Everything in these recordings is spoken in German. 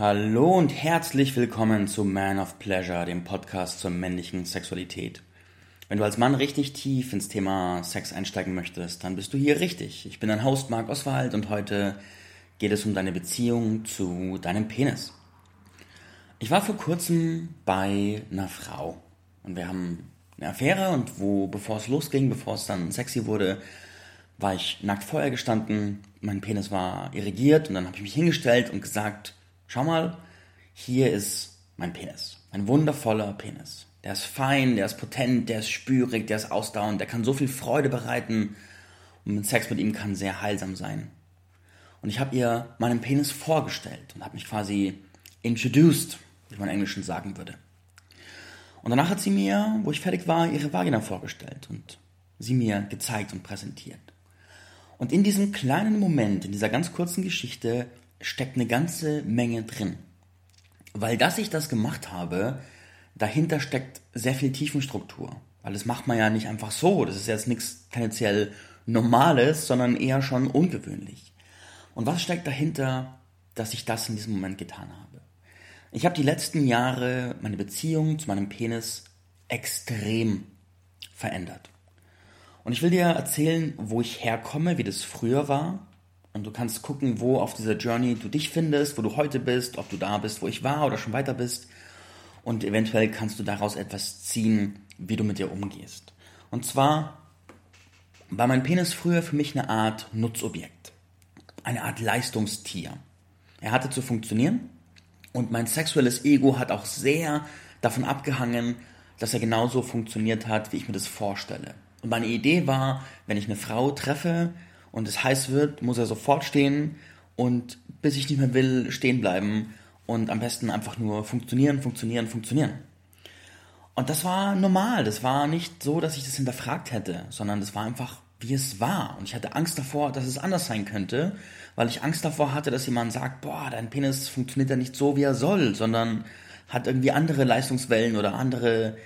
Hallo und herzlich willkommen zu Man of Pleasure, dem Podcast zur männlichen Sexualität. Wenn du als Mann richtig tief ins Thema Sex einsteigen möchtest, dann bist du hier richtig. Ich bin dein Host Marc Oswald und heute geht es um deine Beziehung zu deinem Penis. Ich war vor kurzem bei einer Frau und wir haben eine Affäre und wo, bevor es losging, bevor es dann sexy wurde, war ich nackt vorher gestanden, mein Penis war irrigiert und dann habe ich mich hingestellt und gesagt, schau mal, hier ist mein Penis. Ein wundervoller Penis. Der ist fein, der ist potent, der ist spürig, der ist ausdauernd, der kann so viel Freude bereiten und Sex mit ihm kann sehr heilsam sein. Und ich habe ihr meinen Penis vorgestellt und habe mich quasi introduced, wie man im Englischen sagen würde. Und danach hat sie mir, wo ich fertig war, ihre Vagina vorgestellt und sie mir gezeigt und präsentiert. Und in diesem kleinen Moment, in dieser ganz kurzen Geschichte, steckt eine ganze Menge drin. Weil dass ich das gemacht habe, dahinter steckt sehr viel Tiefenstruktur. Weil das macht man ja nicht einfach so. Das ist jetzt nichts tendenziell Normales, sondern eher schon ungewöhnlich. Und was steckt dahinter, dass ich das in diesem Moment getan habe? Ich habe die letzten Jahre meine Beziehung zu meinem Penis extrem verändert. Und ich will dir erzählen, wo ich herkomme, wie das früher war und du kannst gucken, wo auf dieser Journey du dich findest, wo du heute bist, ob du da bist, wo ich war oder schon weiter bist. Und eventuell kannst du daraus etwas ziehen, wie du mit dir umgehst. Und zwar war mein Penis früher für mich eine Art Nutzobjekt. Eine Art Leistungstier. Er hatte zu funktionieren und mein sexuelles Ego hat auch sehr davon abgehangen, dass er genauso funktioniert hat, wie ich mir das vorstelle. Und meine Idee war, wenn ich eine Frau treffe, und es heiß wird, muss er sofort stehen und bis ich nicht mehr will, stehen bleiben und am besten einfach nur funktionieren, funktionieren, funktionieren. Und das war normal, das war nicht so, dass ich das hinterfragt hätte, sondern das war einfach, wie es war. Und ich hatte Angst davor, dass es anders sein könnte, weil ich Angst davor hatte, dass jemand sagt, boah, dein Penis funktioniert ja nicht so, wie er soll, sondern hat irgendwie andere Leistungswellen oder andere,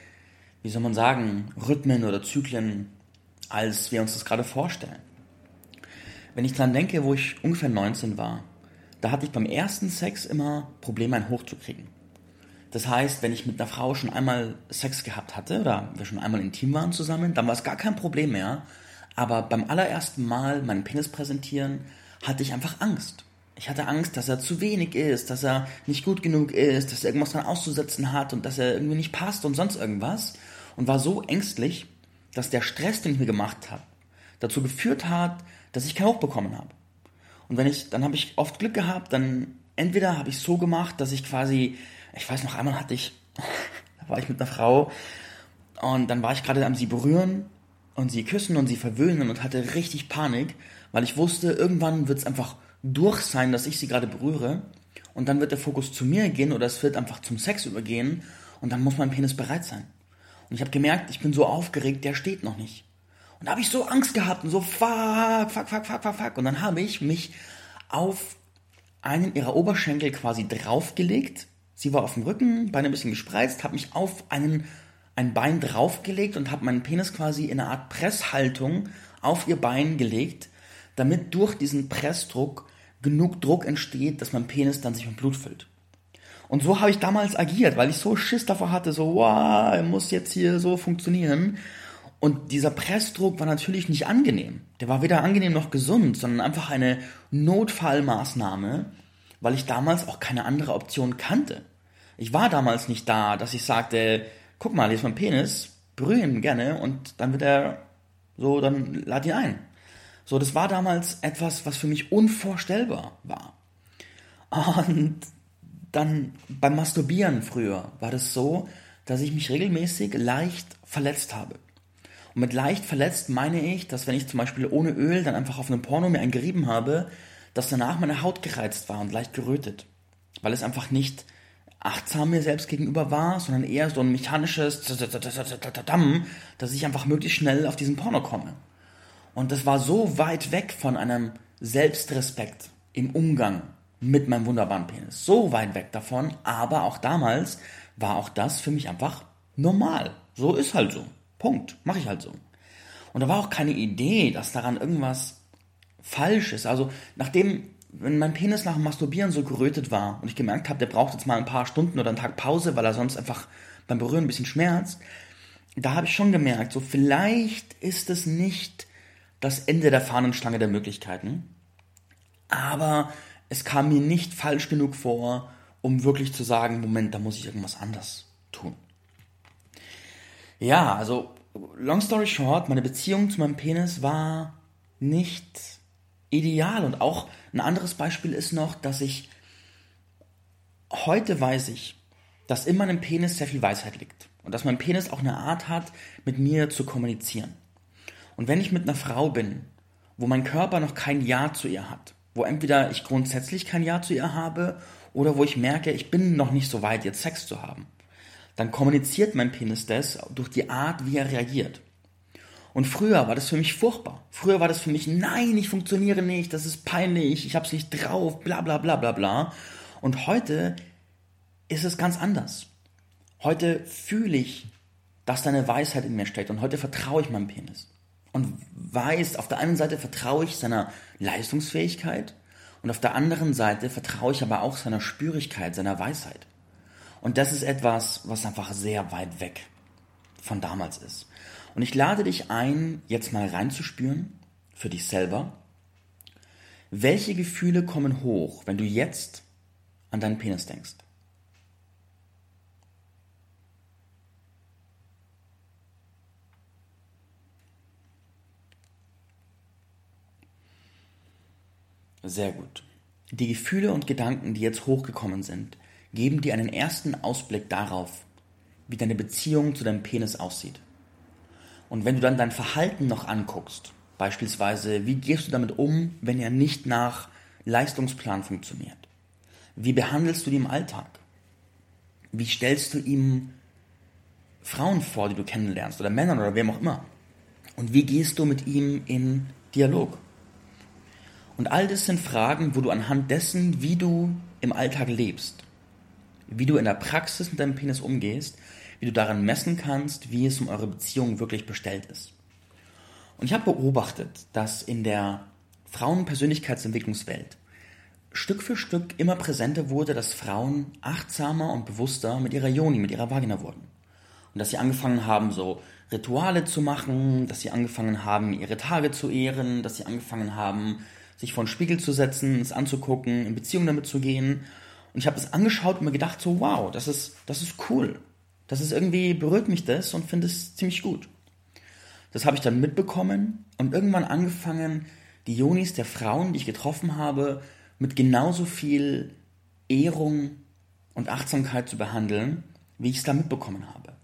wie soll man sagen, Rhythmen oder Zyklen, als wir uns das gerade vorstellen. Wenn ich dran denke, wo ich ungefähr 19 war, da hatte ich beim ersten Sex immer Probleme, einen hochzukriegen. Das heißt, wenn ich mit einer Frau schon einmal Sex gehabt hatte oder wir schon einmal intim waren zusammen, dann war es gar kein Problem mehr. Aber beim allerersten Mal meinen Penis präsentieren, hatte ich einfach Angst. Ich hatte Angst, dass er zu wenig ist, dass er nicht gut genug ist, dass er irgendwas dran auszusetzen hat und dass er irgendwie nicht passt und sonst irgendwas. Und war so ängstlich, dass der Stress, den ich mir gemacht habe, dazu geführt hat, dass ich keinen Hoch bekommen habe. Und wenn ich, dann habe ich oft Glück gehabt, dann entweder habe ich so gemacht, dass ich quasi, ich weiß noch einmal hatte ich, da war ich mit einer Frau und dann war ich gerade am sie berühren und sie küssen und sie verwöhnen und hatte richtig Panik, weil ich wusste, irgendwann wird es einfach durch sein, dass ich sie gerade berühre und dann wird der Fokus zu mir gehen oder es wird einfach zum Sex übergehen und dann muss mein Penis bereit sein. Und ich habe gemerkt, ich bin so aufgeregt, der steht noch nicht. Da habe ich so Angst gehabt und so fuck, fuck, fuck, fuck, fuck, fuck. Und dann habe ich mich auf einen ihrer Oberschenkel quasi draufgelegt. Sie war auf dem Rücken, Beine ein bisschen gespreizt, habe mich auf einen, ein Bein draufgelegt und habe meinen Penis quasi in einer Art Presshaltung auf ihr Bein gelegt, damit durch diesen Pressdruck genug Druck entsteht, dass mein Penis dann sich mit Blut füllt. Und so habe ich damals agiert, weil ich so Schiss davor hatte, so, wow, muss jetzt hier so funktionieren. Und dieser Pressdruck war natürlich nicht angenehm. Der war weder angenehm noch gesund, sondern einfach eine Notfallmaßnahme, weil ich damals auch keine andere Option kannte. Ich war damals nicht da, dass ich sagte, guck mal, hier ist mein Penis, berühre ihn gerne und dann wird er so, dann lad ihn ein. So, das war damals etwas, was für mich unvorstellbar war. Und dann beim Masturbieren früher war das so, dass ich mich regelmäßig leicht verletzt habe. Und mit leicht verletzt meine ich, dass wenn ich zum Beispiel ohne Öl dann einfach auf einem Porno mir einen gerieben habe, dass danach meine Haut gereizt war und leicht gerötet. Weil es einfach nicht achtsam mir selbst gegenüber war, sondern eher so ein mechanisches dass ich einfach möglichst schnell auf diesen Porno komme. Und das war so weit weg von einem Selbstrespekt im Umgang mit meinem wunderbaren Penis. So weit weg davon, aber auch damals war auch das für mich einfach normal. So ist halt so. Punkt. Mache ich halt so. Und da war auch keine Idee, dass daran irgendwas falsch ist. Also nachdem wenn mein Penis nach dem Masturbieren so gerötet war und ich gemerkt habe, der braucht jetzt mal ein paar Stunden oder einen Tag Pause, weil er sonst einfach beim Berühren ein bisschen schmerzt, da habe ich schon gemerkt, so vielleicht ist es nicht das Ende der Fahnenstange der Möglichkeiten, aber es kam mir nicht falsch genug vor, um wirklich zu sagen, Moment, da muss ich irgendwas anders tun. Ja, also long story short, meine Beziehung zu meinem Penis war nicht ideal und auch ein anderes Beispiel ist noch, dass ich heute weiß ich, dass in meinem Penis sehr viel Weisheit liegt und dass mein Penis auch eine Art hat, mit mir zu kommunizieren. Und wenn ich mit einer Frau bin, wo mein Körper noch kein Ja zu ihr hat, wo entweder ich grundsätzlich kein Ja zu ihr habe oder wo ich merke, ich bin noch nicht so weit, jetzt Sex zu haben, dann kommuniziert mein Penis das durch die Art, wie er reagiert. Und früher war das für mich furchtbar. Früher war das für mich, nein, ich funktioniere nicht, das ist peinlich, ich hab's nicht drauf, bla bla bla bla bla. Und heute ist es ganz anders. Heute fühle ich, dass da eine Weisheit in mir steckt und heute vertraue ich meinem Penis. Und weiß, auf der einen Seite vertraue ich seiner Leistungsfähigkeit und auf der anderen Seite vertraue ich aber auch seiner Spürigkeit, seiner Weisheit. Und das ist etwas, was einfach sehr weit weg von damals ist. Und ich lade dich ein, jetzt mal reinzuspüren, für dich selber, welche Gefühle kommen hoch, wenn du jetzt an deinen Penis denkst. Sehr gut. Die Gefühle und Gedanken, die jetzt hochgekommen sind, geben dir einen ersten Ausblick darauf, wie deine Beziehung zu deinem Penis aussieht. Und wenn du dann dein Verhalten noch anguckst, beispielsweise, wie gehst du damit um, wenn er nicht nach Leistungsplan funktioniert? Wie behandelst du ihn im Alltag? Wie stellst du ihm Frauen vor, die du kennenlernst, oder Männer oder wem auch immer? Und wie gehst du mit ihm in Dialog? Und all das sind Fragen, wo du anhand dessen, wie du im Alltag lebst, wie du in der Praxis mit deinem Penis umgehst, wie du daran messen kannst, wie es um eure Beziehung wirklich bestellt ist. Und ich habe beobachtet, dass in der Frauenpersönlichkeitsentwicklungswelt Stück für Stück immer präsenter wurde, dass Frauen achtsamer und bewusster mit ihrer Joni, mit ihrer Vagina wurden. Und dass sie angefangen haben, so Rituale zu machen, dass sie angefangen haben, ihre Tage zu ehren, dass sie angefangen haben, sich vor den Spiegel zu setzen, es anzugucken, in Beziehung damit zu gehen. Und ich habe es angeschaut und mir gedacht, so wow, das ist, das ist cool. Das ist irgendwie, berührt mich das und finde es ziemlich gut. Das habe ich dann mitbekommen und irgendwann angefangen, die Jonis der Frauen, die ich getroffen habe, mit genauso viel Ehrung und Achtsamkeit zu behandeln, wie ich es da mitbekommen habe.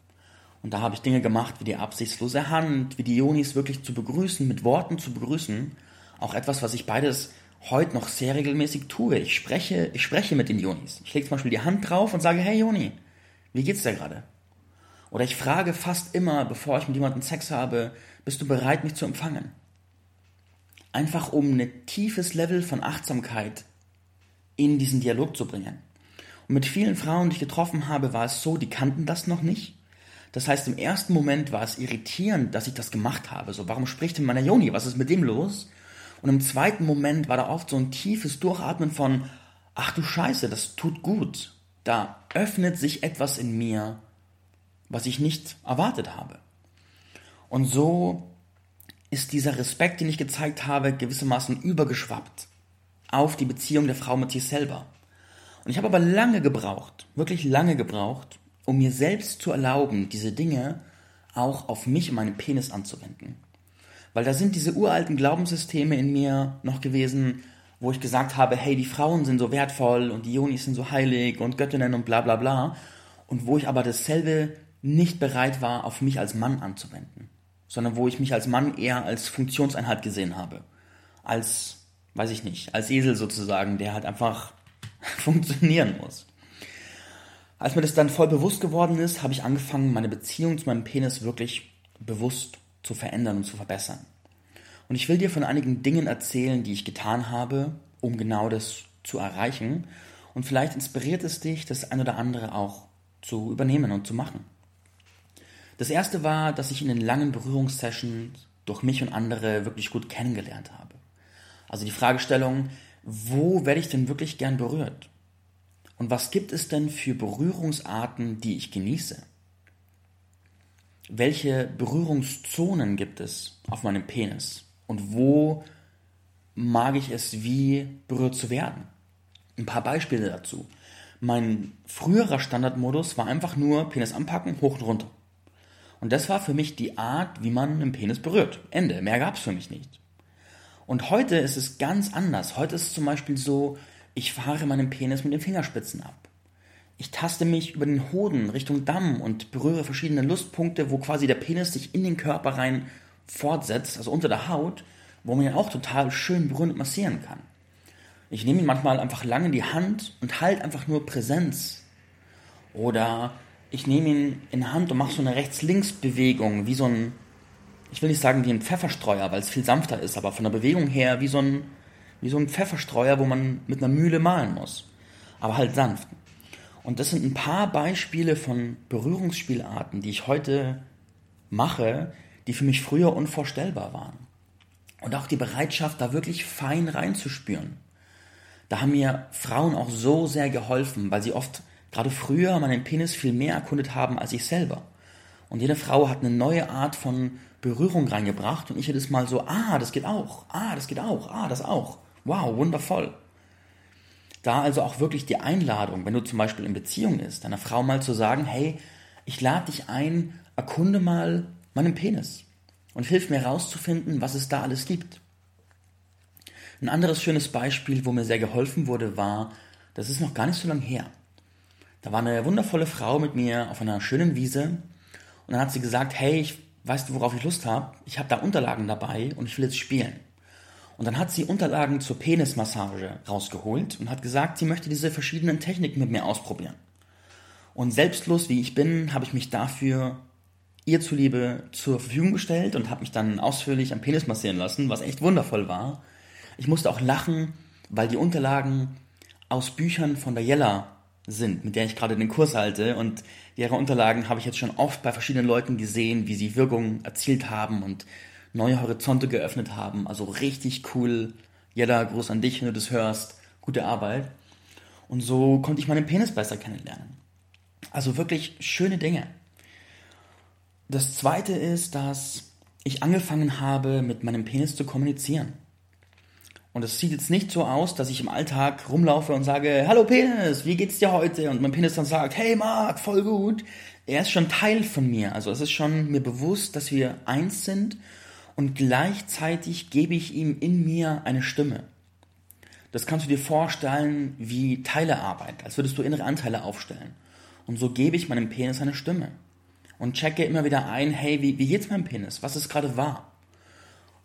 Und da habe ich Dinge gemacht, wie die absichtslose Hand, wie die Jonis wirklich zu begrüßen, mit Worten zu begrüßen. Auch etwas, was ich beides heute noch sehr regelmäßig tue. Ich spreche, ich spreche mit den Jonis. Ich lege zum Beispiel die Hand drauf und sage, hey Joni, wie geht's dir gerade? Oder ich frage fast immer, bevor ich mit jemandem Sex habe, bist du bereit, mich zu empfangen? Einfach um ein tiefes Level von Achtsamkeit in diesen Dialog zu bringen. Und mit vielen Frauen, die ich getroffen habe, war es so, die kannten das noch nicht. Das heißt, im ersten Moment war es irritierend, dass ich das gemacht habe. So, warum spricht denn meiner Joni? Was ist mit dem los? Und im zweiten Moment war da oft so ein tiefes Durchatmen von, ach du Scheiße, das tut gut. Da öffnet sich etwas in mir, was ich nicht erwartet habe. Und so ist dieser Respekt, den ich gezeigt habe, gewissermaßen übergeschwappt auf die Beziehung der Frau mit sich selber. Und ich habe aber lange gebraucht, wirklich lange gebraucht, um mir selbst zu erlauben, diese Dinge auch auf mich und meinen Penis anzuwenden. Weil da sind diese uralten Glaubenssysteme in mir noch gewesen, wo ich gesagt habe, hey, die Frauen sind so wertvoll und die Jonis sind so heilig und Göttinnen und bla bla bla. Und wo ich aber dasselbe nicht bereit war, auf mich als Mann anzuwenden, sondern wo ich mich als Mann eher als Funktionseinheit gesehen habe. Als, weiß ich nicht, als Esel sozusagen, der halt einfach funktionieren muss. Als mir das dann voll bewusst geworden ist, habe ich angefangen, meine Beziehung zu meinem Penis wirklich bewusst zu verändern und zu verbessern. Und ich will dir von einigen Dingen erzählen, die ich getan habe, um genau das zu erreichen. Und vielleicht inspiriert es dich, das ein oder andere auch zu übernehmen und zu machen. Das erste war, dass ich in den langen Berührungssessions durch mich und andere wirklich gut kennengelernt habe. Also die Fragestellung, wo werde ich denn wirklich gern berührt? Und was gibt es denn für Berührungsarten, die ich genieße? Welche Berührungszonen gibt es auf meinem Penis? Und wo mag ich es, wie berührt zu werden? Ein paar Beispiele dazu. Mein früherer Standardmodus war einfach nur Penis anpacken, hoch und runter. Und das war für mich die Art, wie man einen Penis berührt. Ende. Mehr gab es für mich nicht. Und heute ist es ganz anders. Heute ist es zum Beispiel so, ich fahre meinen Penis mit den Fingerspitzen ab. Ich taste mich über den Hoden Richtung Damm und berühre verschiedene Lustpunkte, wo quasi der Penis sich in den Körper rein fortsetzt, also unter der Haut, wo man ihn auch total schön berühren und massieren kann. Ich nehme ihn manchmal einfach lang in die Hand und halte einfach nur Präsenz. Oder ich nehme ihn in die Hand und mache so eine Rechts-Links-Bewegung, wie so ein, ich will nicht sagen wie ein Pfefferstreuer, weil es viel sanfter ist, aber von der Bewegung her wie so ein, wie so ein Pfefferstreuer, wo man mit einer Mühle malen muss. Aber halt sanft. Und das sind ein paar Beispiele von Berührungsspielarten, die ich heute mache, die für mich früher unvorstellbar waren. Und auch die Bereitschaft, da wirklich fein reinzuspüren da haben mir Frauen auch so sehr geholfen, weil sie oft gerade früher meinen Penis viel mehr erkundet haben als ich selber. Und jede Frau hat eine neue Art von Berührung reingebracht und ich jedes Mal so, ah, das geht auch, ah, das geht auch, ah, das auch. Wow, wundervoll. Da also auch wirklich die Einladung, wenn du zum Beispiel in Beziehung ist, deiner Frau mal zu sagen, hey, ich lade dich ein, erkunde mal meinen Penis und hilf mir herauszufinden, was es da alles gibt. Ein anderes schönes Beispiel, wo mir sehr geholfen wurde, war, das ist noch gar nicht so lange her. Da war eine wundervolle Frau mit mir auf einer schönen Wiese und dann hat sie gesagt, hey, ich, weißt du, worauf ich Lust habe? Ich habe da Unterlagen dabei und ich will jetzt spielen. Und dann hat sie Unterlagen zur Penismassage rausgeholt und hat gesagt, sie möchte diese verschiedenen Techniken mit mir ausprobieren. Und selbstlos wie ich bin, habe ich mich dafür ihr zuliebe zur Verfügung gestellt und habe mich dann ausführlich am Penis massieren lassen, was echt wundervoll war. Ich musste auch lachen, weil die Unterlagen aus Büchern von der Jella sind, mit der ich gerade den Kurs halte. Und ihre Unterlagen habe ich jetzt schon oft bei verschiedenen Leuten gesehen, wie sie Wirkung erzielt haben und neue Horizonte geöffnet haben. Also richtig cool. Jella, Gruß an dich, wenn du das hörst. Gute Arbeit. Und so konnte ich meinen Penis besser kennenlernen. Also wirklich schöne Dinge. Das zweite ist, dass ich angefangen habe, mit meinem Penis zu kommunizieren. Und es sieht jetzt nicht so aus, dass ich im Alltag rumlaufe und sage, hallo Penis, wie geht's dir heute? Und mein Penis dann sagt, hey Marc, voll gut. Er ist schon Teil von mir. Also es ist schon mir bewusst, dass wir eins sind und gleichzeitig gebe ich ihm in mir eine Stimme. Das kannst du dir vorstellen wie Teilearbeit, als würdest du innere Anteile aufstellen. Und so gebe ich meinem Penis eine Stimme. Und checke immer wieder ein, hey, wie, wie geht's meinem Penis? Was ist gerade wahr?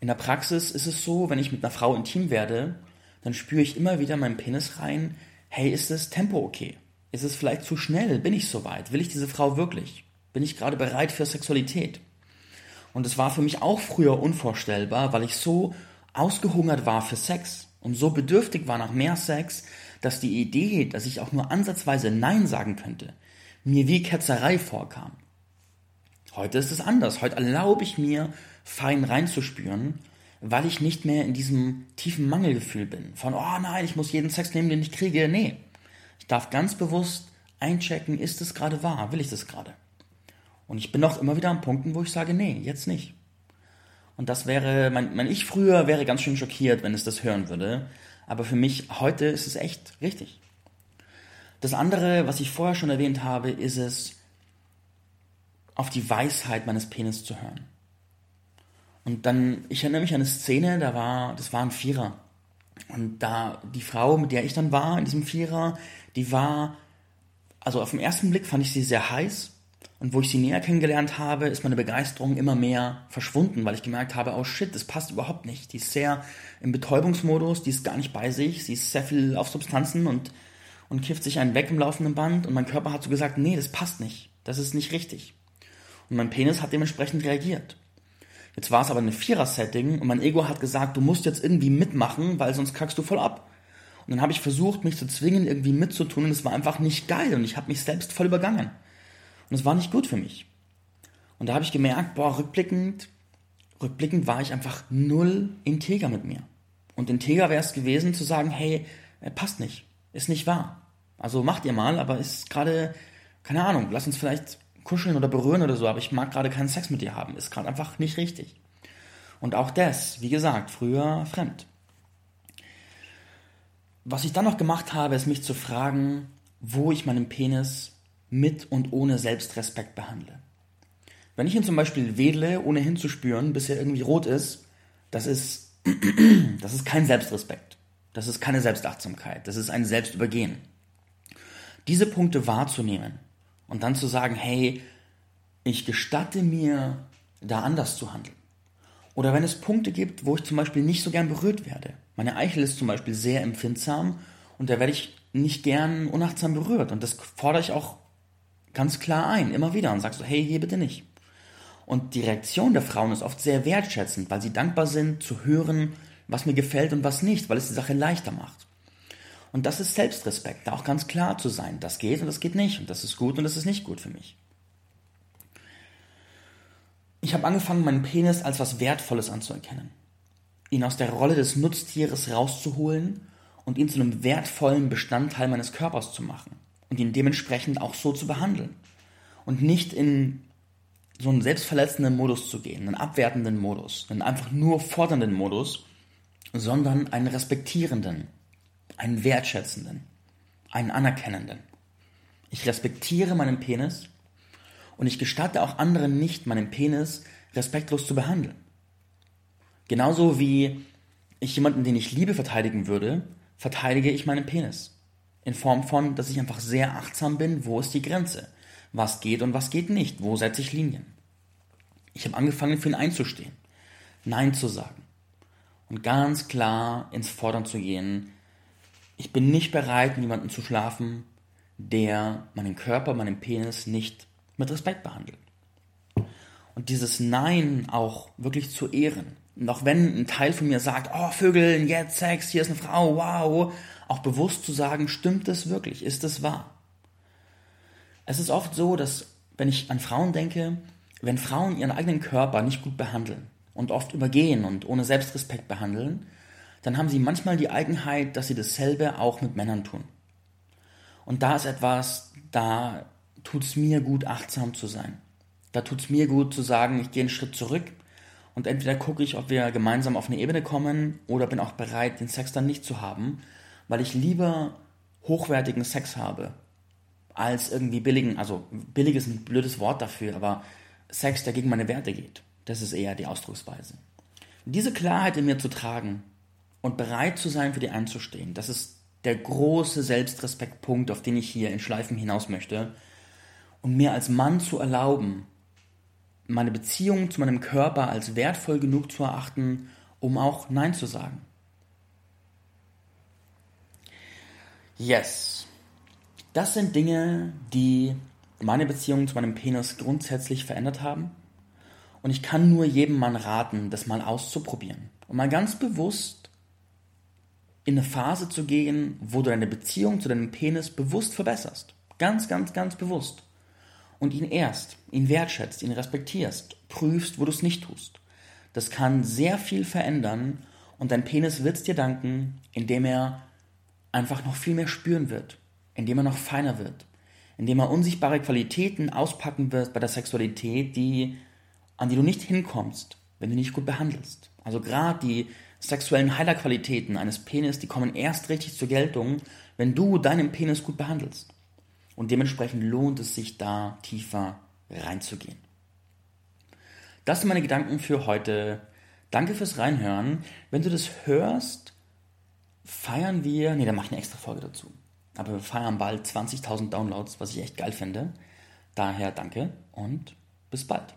In der Praxis ist es so, wenn ich mit einer Frau intim werde, dann spüre ich immer wieder meinen Penis rein, hey, ist das Tempo okay? Ist es vielleicht zu schnell? Bin ich soweit? Will ich diese Frau wirklich? Bin ich gerade bereit für Sexualität? Und es war für mich auch früher unvorstellbar, weil ich so ausgehungert war für Sex und so bedürftig war nach mehr Sex, dass die Idee, dass ich auch nur ansatzweise Nein sagen könnte, mir wie Ketzerei vorkam. Heute ist es anders. Heute erlaube ich mir, fein reinzuspüren, weil ich nicht mehr in diesem tiefen Mangelgefühl bin. Von, oh nein, ich muss jeden Sex nehmen, den ich kriege. Nee. Ich darf ganz bewusst einchecken, ist es gerade wahr? Will ich das gerade? Und ich bin auch immer wieder an Punkten, wo ich sage, nee, jetzt nicht. Und das wäre, mein, mein Ich früher wäre ganz schön schockiert, wenn es das hören würde. Aber für mich heute ist es echt richtig. Das andere, was ich vorher schon erwähnt habe, ist es, auf die Weisheit meines Penis zu hören. Und dann, ich erinnere mich an eine Szene, da war, das war ein Vierer. Und da, die Frau, mit der ich dann war in diesem Vierer, die war, also auf den ersten Blick fand ich sie sehr heiß. Und wo ich sie näher kennengelernt habe, ist meine Begeisterung immer mehr verschwunden, weil ich gemerkt habe, oh shit, das passt überhaupt nicht. Die ist sehr im Betäubungsmodus, die ist gar nicht bei sich, sie ist sehr viel auf Substanzen und, und kifft sich einen weg im laufenden Band. Und mein Körper hat so gesagt, nee, das passt nicht. Das ist nicht richtig. Und mein Penis hat dementsprechend reagiert. Jetzt war es aber ein Vierer-Setting und mein Ego hat gesagt, du musst jetzt irgendwie mitmachen, weil sonst kackst du voll ab. Und dann habe ich versucht, mich zu zwingen, irgendwie mitzutun und es war einfach nicht geil und ich habe mich selbst voll übergangen. Und es war nicht gut für mich. Und da habe ich gemerkt, boah, rückblickend, rückblickend war ich einfach null integer mit mir. Und integer wäre es gewesen zu sagen, hey, äh, passt nicht, ist nicht wahr. Also macht ihr mal, aber ist gerade, keine Ahnung, lass uns vielleicht kuscheln oder berühren oder so, aber ich mag gerade keinen Sex mit dir haben, ist gerade einfach nicht richtig. Und auch das, wie gesagt, früher fremd. Was ich dann noch gemacht habe, ist mich zu fragen, wo ich meinen Penis mit und ohne Selbstrespekt behandle. Wenn ich ihn zum Beispiel wedle, ohne hinzuspüren, bis er irgendwie rot ist, das ist, das ist kein Selbstrespekt. Das ist keine Selbstachtsamkeit. Das ist ein Selbstübergehen. Diese Punkte wahrzunehmen und dann zu sagen, hey, ich gestatte mir, da anders zu handeln. Oder wenn es Punkte gibt, wo ich zum Beispiel nicht so gern berührt werde. Meine Eichel ist zum Beispiel sehr empfindsam und da werde ich nicht gern unachtsam berührt. Und das fordere ich auch ganz klar ein, immer wieder und sage so, hey, hier bitte nicht. Und die Reaktion der Frauen ist oft sehr wertschätzend, weil sie dankbar sind zu hören, was mir gefällt und was nicht, weil es die Sache leichter macht. Und das ist Selbstrespekt, da auch ganz klar zu sein, das geht und das geht nicht und das ist gut und das ist nicht gut für mich. Ich habe angefangen, meinen Penis als was Wertvolles anzuerkennen, ihn aus der Rolle des Nutztieres rauszuholen und ihn zu einem wertvollen Bestandteil meines Körpers zu machen und ihn dementsprechend auch so zu behandeln und nicht in so einen selbstverletzenden Modus zu gehen, einen abwertenden Modus, einen einfach nur fordernden Modus, sondern einen respektierenden, einen wertschätzenden, einen anerkennenden. Ich respektiere meinen Penis und ich gestatte auch anderen nicht, meinen Penis respektlos zu behandeln. Genauso wie ich jemanden, den ich liebe, verteidigen würde, verteidige ich meinen Penis. In Form von, dass ich einfach sehr achtsam bin, wo ist die Grenze? Was geht und was geht nicht? Wo setze ich Linien? Ich habe angefangen, für ihn einzustehen. Nein zu sagen. Und ganz klar ins Fordern zu gehen. Ich bin nicht bereit, mit jemandem zu schlafen, der meinen Körper, meinen Penis nicht mit Respekt behandelt. Und dieses Nein auch wirklich zu ehren. Und auch wenn ein Teil von mir sagt, oh Vögel, jetzt Sex, hier ist eine Frau, wow, auch bewusst zu sagen, stimmt es wirklich, ist es wahr? Es ist oft so, dass wenn ich an Frauen denke, wenn Frauen ihren eigenen Körper nicht gut behandeln und oft übergehen und ohne Selbstrespekt behandeln, dann haben sie manchmal die Eigenheit, dass sie dasselbe auch mit Männern tun. Und da ist etwas, da tut es mir gut, achtsam zu sein. Da tut es mir gut zu sagen, ich gehe einen Schritt zurück und entweder gucke ich, ob wir gemeinsam auf eine Ebene kommen oder bin auch bereit, den Sex dann nicht zu haben, weil ich lieber hochwertigen Sex habe, als irgendwie billigen, also billig ist ein blödes Wort dafür, aber Sex, der gegen meine Werte geht. Das ist eher die Ausdrucksweise. Diese Klarheit in mir zu tragen und bereit zu sein, für die einzustehen, das ist der große Selbstrespektpunkt, auf den ich hier in Schleifen hinaus möchte. Und mir als Mann zu erlauben, meine Beziehung zu meinem Körper als wertvoll genug zu erachten, um auch Nein zu sagen. Yes. Das sind Dinge, die meine Beziehung zu meinem Penis grundsätzlich verändert haben. Und ich kann nur jedem Mann raten, das mal auszuprobieren. Und mal ganz bewusst in eine Phase zu gehen, wo du deine Beziehung zu deinem Penis bewusst verbesserst. Ganz, ganz, ganz bewusst. Und ihn erst, ihn wertschätzt, ihn respektierst, prüfst, wo du es nicht tust. Das kann sehr viel verändern und dein Penis wird es dir danken, indem er einfach noch viel mehr spüren wird, indem er noch feiner wird, indem er unsichtbare Qualitäten auspacken wird bei der Sexualität, die, an die du nicht hinkommst, wenn du nicht gut behandelst. Also gerade die sexuellen Heilerqualitäten eines Penis, die kommen erst richtig zur Geltung, wenn du deinen Penis gut behandelst. Und dementsprechend lohnt es sich da tiefer reinzugehen. Das sind meine Gedanken für heute. Danke fürs Reinhören. Wenn du das hörst, feiern wir, nee, da mache ich eine extra Folge dazu. Aber wir feiern bald 20.000 Downloads, was ich echt geil finde. Daher danke und bis bald.